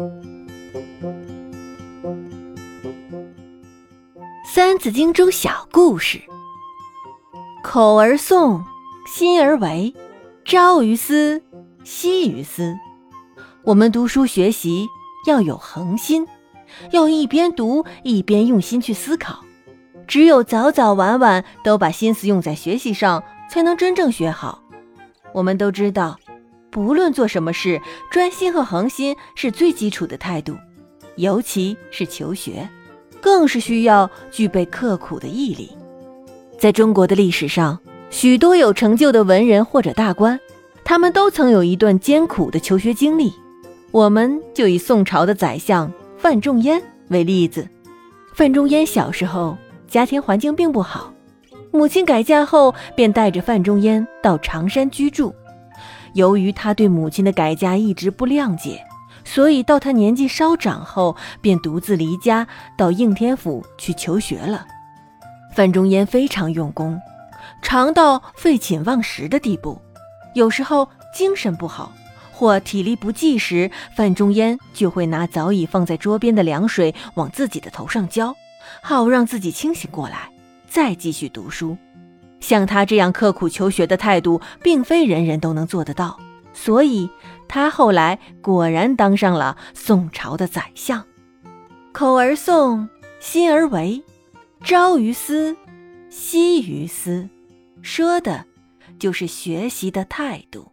《三字经》中小故事：口而诵，心而为，朝于斯，夕于斯。我们读书学习要有恒心，要一边读一边用心去思考。只有早早晚晚都把心思用在学习上，才能真正学好。我们都知道，不论做什么事，专心和恒心是最基础的态度，尤其是求学。更是需要具备刻苦的毅力。在中国的历史上，许多有成就的文人或者大官，他们都曾有一段艰苦的求学经历。我们就以宋朝的宰相范仲淹为例子。范仲淹小时候家庭环境并不好，母亲改嫁后便带着范仲淹到常山居住。由于他对母亲的改嫁一直不谅解。所以，到他年纪稍长后，便独自离家到应天府去求学了。范仲淹非常用功，常到废寝忘食的地步。有时候精神不好或体力不济时，范仲淹就会拿早已放在桌边的凉水往自己的头上浇，好让自己清醒过来，再继续读书。像他这样刻苦求学的态度，并非人人都能做得到。所以。他后来果然当上了宋朝的宰相。口而诵，心而为，朝于斯，夕于斯，说的就是学习的态度。